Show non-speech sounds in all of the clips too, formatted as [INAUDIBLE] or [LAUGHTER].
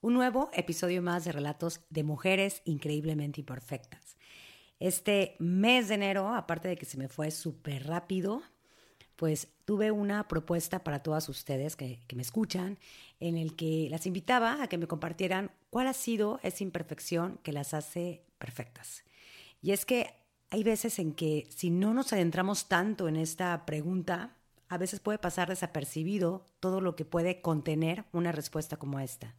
un nuevo episodio más de Relatos de Mujeres Increíblemente Imperfectas. Este mes de enero, aparte de que se me fue súper rápido, pues tuve una propuesta para todas ustedes que, que, me escuchan, en el que las invitaba a que me compartieran cuál ha sido esa imperfección que las hace perfectas. Y es que hay veces en que si no nos adentramos tanto en esta pregunta, a veces puede pasar desapercibido todo lo que puede contener una respuesta como esta.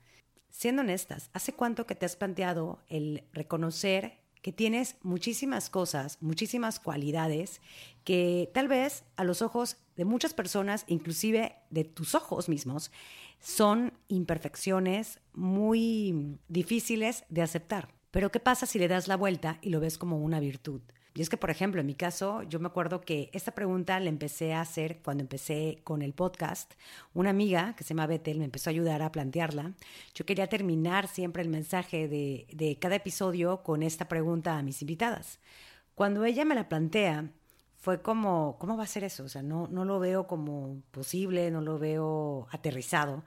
Siendo honestas, ¿hace cuánto que te has planteado el reconocer que tienes muchísimas cosas, muchísimas cualidades que tal vez a los ojos de muchas personas, inclusive de tus ojos mismos, son imperfecciones muy difíciles de aceptar? Pero ¿qué pasa si le das la vuelta y lo ves como una virtud? Y es que, por ejemplo, en mi caso, yo me acuerdo que esta pregunta la empecé a hacer cuando empecé con el podcast. Una amiga que se llama Bethel me empezó a ayudar a plantearla. Yo quería terminar siempre el mensaje de, de cada episodio con esta pregunta a mis invitadas. Cuando ella me la plantea, fue como, ¿cómo va a ser eso? O sea, no, no lo veo como posible, no lo veo aterrizado.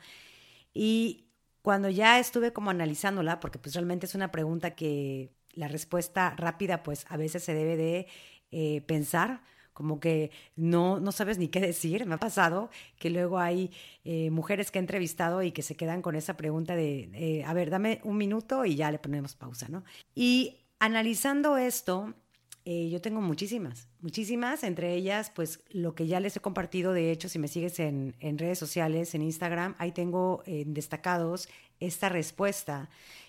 Y cuando ya estuve como analizándola, porque pues realmente es una pregunta que la respuesta rápida, pues a veces se debe de eh, pensar, como que no, no sabes ni qué decir. Me ha pasado que luego hay eh, mujeres que he entrevistado y que se quedan con esa pregunta de, eh, a ver, dame un minuto y ya le ponemos pausa, ¿no? Y analizando esto, yo tengo muchísimas, muchísimas, entre ellas, pues lo que ya les he compartido, de hecho, si me sigues en, en redes sociales, en Instagram, ahí tengo destacados esta respuesta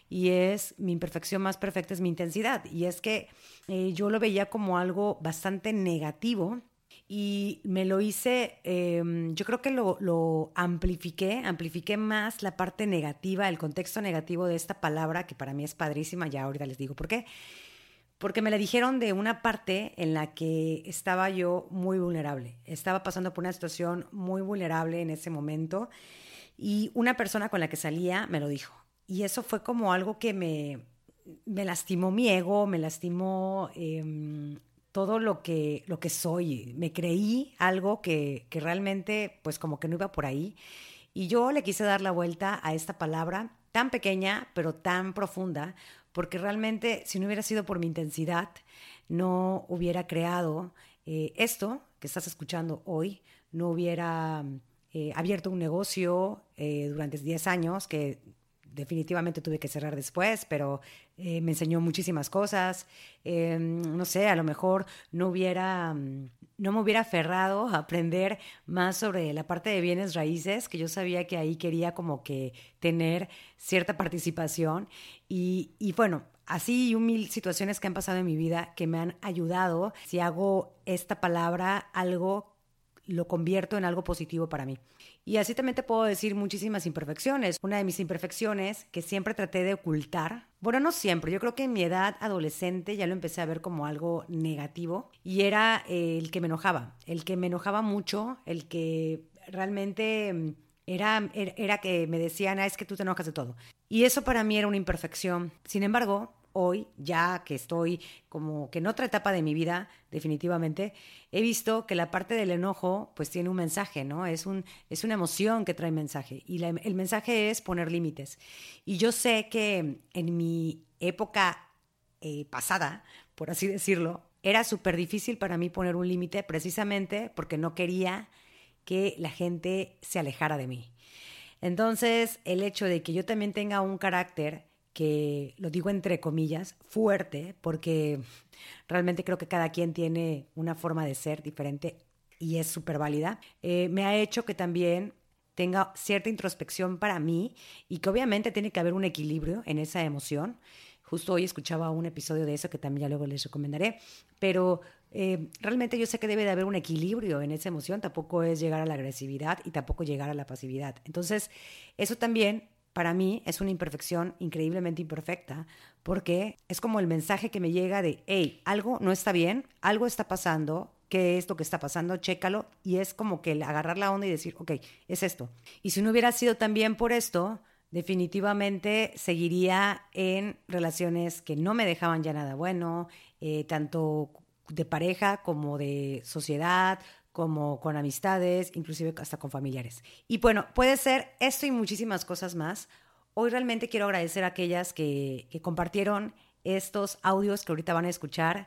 y es mi imperfección más perfecta es mi intensidad. Y es que eh, yo lo veía como algo bastante negativo y me lo hice, em, yo creo que lo, lo, amplifiqué, amplifiqué más la parte negativa, el contexto negativo de esta palabra, que para mí es padrísima, ya ahorita les digo por qué. Porque me la dijeron de una parte en la que estaba yo muy vulnerable. Estaba pasando por una situación muy vulnerable en ese momento y una persona con la que salía me lo dijo. Y eso fue como algo que me, me lastimó mi ego, me lastimó em, todo lo que, lo que soy. Me creí algo que, que realmente, pues como que no iba por ahí. Y yo le quise dar la vuelta a esta palabra tan pequeña, pero tan profunda, porque realmente si no hubiera sido por mi intensidad, no hubiera creado eh, esto que estás escuchando hoy, no hubiera eh, abierto un negocio eh, durante 10 años que definitivamente tuve que cerrar después, pero eh, me enseñó muchísimas cosas. Em, no sé, a lo mejor no hubiera, no me hubiera aferrado a aprender más sobre la parte de bienes raíces, que yo sabía que ahí quería como que tener cierta participación. Y, y bueno, así y un mil situaciones que han pasado en mi vida que me han ayudado. Si hago esta palabra algo, lo convierto en algo positivo para mí. Y así también te puedo decir muchísimas imperfecciones. Una de mis imperfecciones que siempre traté de ocultar, bueno, no siempre, yo creo que en mi edad adolescente ya lo empecé a ver como algo negativo y era eh, el que me enojaba, el que me enojaba mucho, el que realmente mm, era, era que me decían, ah, es que tú te enojas de todo. Y eso para mí era una imperfección. Sin embargo, hoy, ya que estoy como que en otra etapa de mi vida, definitivamente, he visto que la parte del enojo pues tiene un mensaje, ¿no? Es, un, es una emoción que trae mensaje y el mensaje es poner límites. Y yo sé que en mi época eh, pasada, por así decirlo, era súper difícil para mí poner un límite precisamente porque no quería que la gente se alejara de mí. Entonces, el hecho de que yo también tenga un carácter que lo digo entre comillas, fuerte, porque realmente creo que cada quien tiene una forma de ser diferente y es súper válida, eh, me ha hecho que también tenga cierta introspección para mí y que obviamente tiene que haber un equilibrio en esa emoción. Justo hoy escuchaba un episodio de eso que también ya luego les recomendaré, pero eh, realmente yo sé que debe de haber un equilibrio en esa emoción, tampoco es llegar a la agresividad y tampoco llegar a la pasividad. Entonces, eso también para mí es una imperfección increíblemente imperfecta, porque es como el mensaje que me llega de, hey, algo no está bien, algo está pasando, ¿qué es lo que está pasando? Chécalo. Y es como que agarrar la onda y decir, ok, es esto. Y si no hubiera sido también por esto, definitivamente seguiría en relaciones que no me dejaban ya nada bueno, eh, tanto de pareja como de sociedad, como con amistades, inclusive hasta con familiares. Y bueno, puede ser esto y muchísimas cosas más, Hoy realmente quiero agradecer a aquellas que, que compartieron estos audios que ahorita van a escuchar.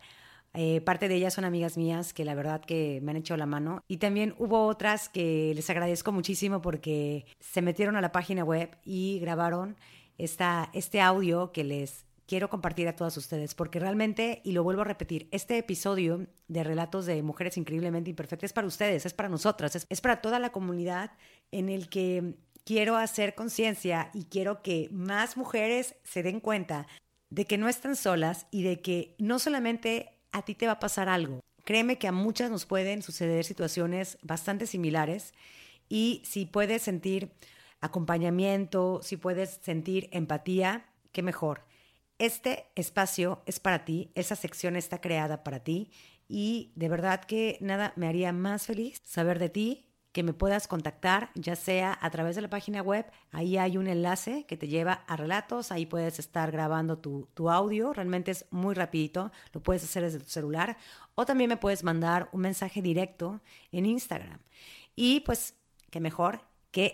Eh, parte de ellas son amigas mías que la verdad que me han echado la mano. Y también hubo otras que les agradezco muchísimo porque se metieron a la página web y grabaron esta, este audio que les quiero compartir a todas ustedes. Porque realmente, y lo vuelvo a repetir, este episodio de relatos de mujeres increíblemente imperfectas es para ustedes, es para nosotras, es, es para toda la comunidad en el que quiero hacer conciencia y quiero que más mujeres se den cuenta de que no están solas y de que no solamente a ti te va a pasar algo. Créeme que a muchas nos pueden suceder situaciones bastante similares y si puedes sentir acompañamiento, si puedes sentir empatía, qué mejor. Este espacio es para ti, esa sección está creada para ti y de verdad que nada me haría más feliz saber de ti, que me puedas contactar, ya sea a través de la página web, ahí hay un enlace que te lleva a relatos, ahí puedes estar grabando tu, tu, audio, realmente es muy rapidito, lo puedes hacer desde tu celular, o también me puedes mandar un mensaje directo en Instagram. Y pues, qué mejor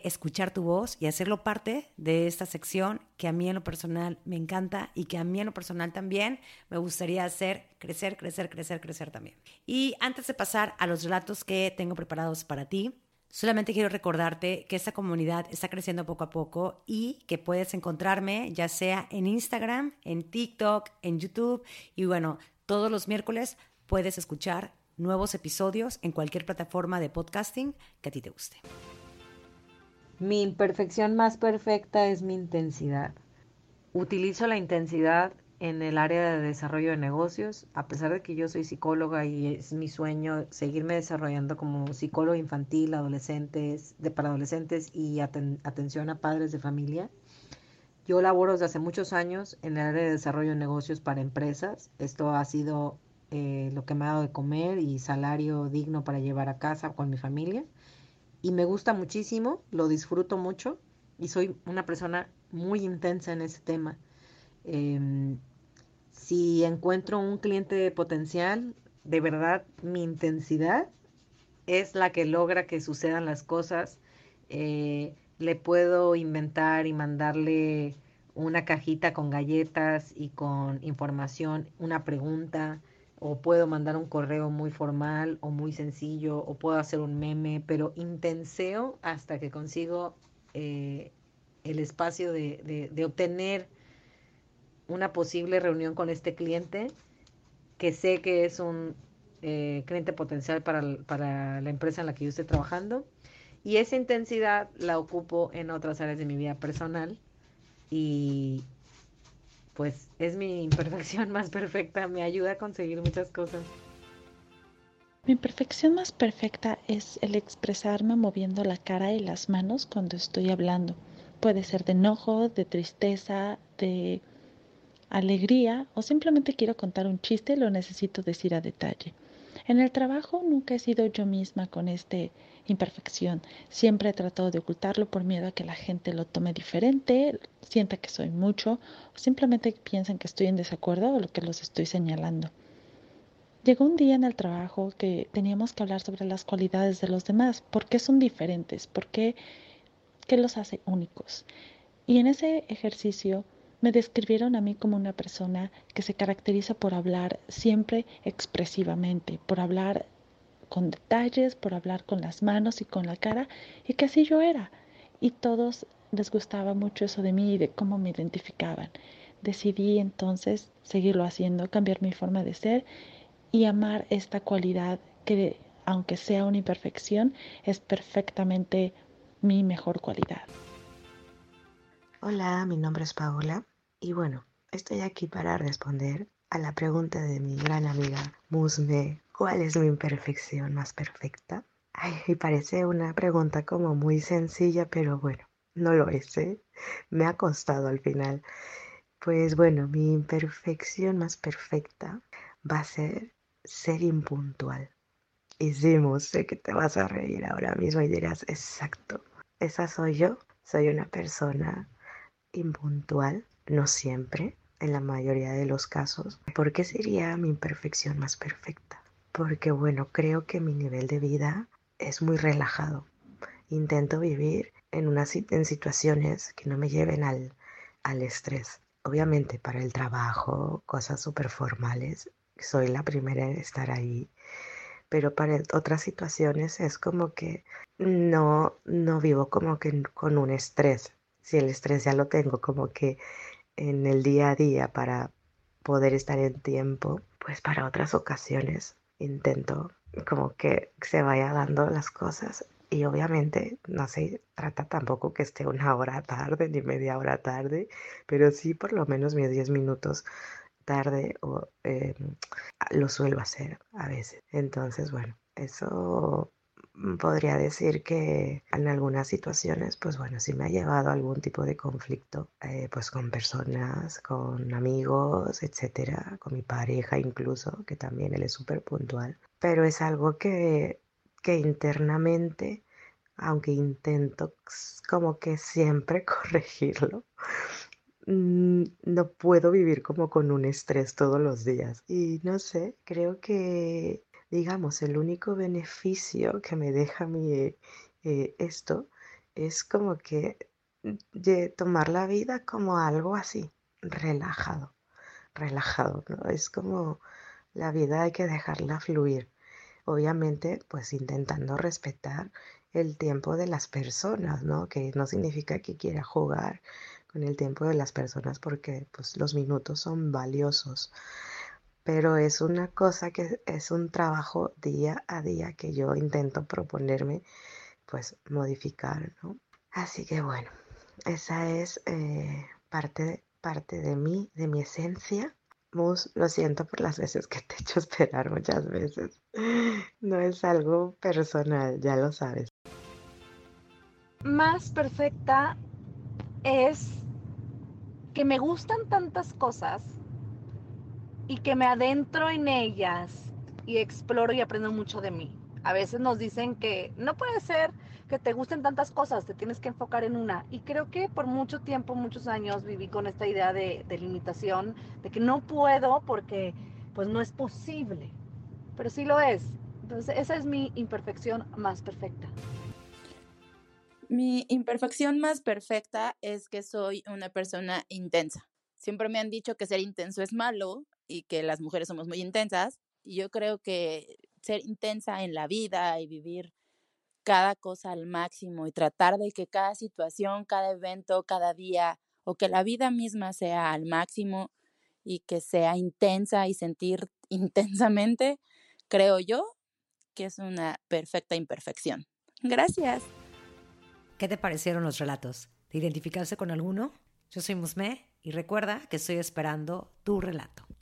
escuchar tu voz y hacerlo parte de esta sección que a mí en lo personal me encanta y que a mí en lo personal también me gustaría hacer crecer, crecer, crecer, crecer también. Y antes de pasar a los relatos que tengo preparados para ti, Solamente quiero recordarte que esta comunidad está creciendo poco a poco y que puedes encontrarme ya sea en Instagram, en TikTok, en YouTube y bueno, todos los miércoles puedes escuchar nuevos episodios en cualquier plataforma de podcasting que a ti te guste. Mi imperfección más perfecta es mi intensidad. Utilizo la intensidad en el área de desarrollo de negocios, a pesar de que yo soy psicóloga y es mi sueño seguirme desarrollando como psicólogo infantil, adolescentes, de, para adolescentes y atención a padres de familia. Yo laboro desde hace muchos años en el área de desarrollo de negocios para empresas. Esto ha sido eh, lo que me ha dado de comer y salario digno para llevar a casa con mi familia. Y me gusta muchísimo, lo disfruto mucho y soy una persona muy intensa en ese tema. Em, si encuentro un cliente potencial, de verdad mi intensidad es la que logra que sucedan las cosas. Eh, le puedo inventar y mandarle una cajita con galletas y con información, una pregunta, o puedo mandar un correo muy formal o muy sencillo, o puedo hacer un meme, pero intenseo hasta que consigo eh, el espacio de, de obtener una posible reunión con este cliente, que sé que es un eh, cliente potencial para, para la empresa en la que yo estoy trabajando. Y esa intensidad la ocupo en otras áreas de mi vida personal. Y pues es mi imperfección [LAUGHS] más perfecta, me ayuda a conseguir muchas cosas. Mi imperfección más perfecta es el expresarme moviendo la cara y las manos cuando estoy hablando. Puede ser de enojo, de tristeza, de alegría o simplemente quiero contar un chiste, lo necesito decir a detalle. En el trabajo nunca he sido yo misma con esta imperfección. Siempre he tratado de ocultarlo por miedo a que la gente lo tome diferente, sienta que soy mucho o simplemente piensen que estoy en desacuerdo o lo que los estoy señalando. Llegó un día en el trabajo que teníamos que hablar sobre las cualidades de los demás, por qué son diferentes, por qué, qué los hace únicos. Y en ese ejercicio me describieron a mí como una persona que se caracteriza por hablar siempre expresivamente, por hablar con detalles, por hablar con las manos y con la cara, y que así yo era. Y todos les gustaba mucho eso de mí y de cómo me identificaban. Decidí entonces seguirlo haciendo, cambiar mi forma de ser y amar esta cualidad que, aunque sea una imperfección, es perfectamente mi mejor cualidad. Hola, mi nombre es Paola y bueno, estoy aquí para responder a la pregunta de mi gran amiga Musme, ¿cuál es mi imperfección más perfecta? Ay, parece una pregunta como muy sencilla, pero bueno, no lo es, ¿eh? Me ha costado al final. Pues bueno, mi imperfección más perfecta va a ser ser impuntual. Y sí, sé que te vas a reír ahora mismo y dirás, exacto, esa soy yo. Soy una persona impuntual no siempre, en la mayoría de los casos. ¿Por qué sería mi imperfección más perfecta? Porque bueno, creo que mi nivel de vida es muy relajado. Intento vivir en, una, en situaciones que no me lleven al, al estrés. Obviamente para el trabajo, cosas súper formales, soy la primera en estar ahí, pero para otras situaciones es como que no, no vivo como que con un estrés. Si el estrés ya lo tengo como que en el día a día para poder estar en tiempo, pues para otras ocasiones intento como que se vaya dando las cosas y obviamente no se trata tampoco que esté una hora tarde ni media hora tarde, pero sí por lo menos mis 10 minutos tarde o em, lo suelo hacer a veces. Entonces, bueno, eso podría decir que en algunas situaciones, pues bueno, sí me ha llevado a algún tipo de conflicto, eh, pues con personas, con amigos, etcétera, con mi pareja incluso, que también él es súper puntual. Pero es algo que, que internamente, aunque intento como que siempre [LAUGHS] corregirlo, mm, no puedo vivir como con un estrés todos los días. Y no sé, creo que digamos, el único beneficio que me deja mi, eh, eh, esto es como que de tomar la vida como algo así, relajado, relajado, ¿no? Es como la vida hay que dejarla fluir. Obviamente, pues intentando respetar el tiempo de las personas, ¿no? Que no significa que quiera jugar con el tiempo de las personas porque pues los minutos son valiosos pero es una cosa que es un trabajo día a día que yo intento proponerme, pues modificar, ¿no? Así que bueno, esa es eh, parte, parte de mí, de mi esencia. Mus, lo siento por las veces que te he hecho esperar muchas veces. No es algo personal, ya lo sabes. Más perfecta es que me gustan tantas cosas y que me adentro en ellas y exploro y aprendo mucho de mí. A veces nos dicen que no puede ser que te gusten tantas cosas, te tienes que enfocar en una. Y creo que por mucho tiempo, muchos años viví con esta idea de, limitación, de que no puedo porque pues no es posible. Pero sí lo es. Entonces esa es mi imperfección más perfecta. Mi imperfección más perfecta es que soy una persona intensa. Siempre me han dicho que ser intenso es malo y que las mujeres somos muy intensas. Y yo creo que ser intensa en la vida y vivir cada cosa al máximo y tratar de que cada situación, cada evento, cada día o que la vida misma sea al máximo y que sea intensa y sentir [LAUGHS] intensamente, creo yo que es una perfecta imperfección. Gracias. ¿Qué te parecieron los relatos? ¿Te identificaste con alguno? Yo soy Musme y recuerda que estoy esperando tu relato.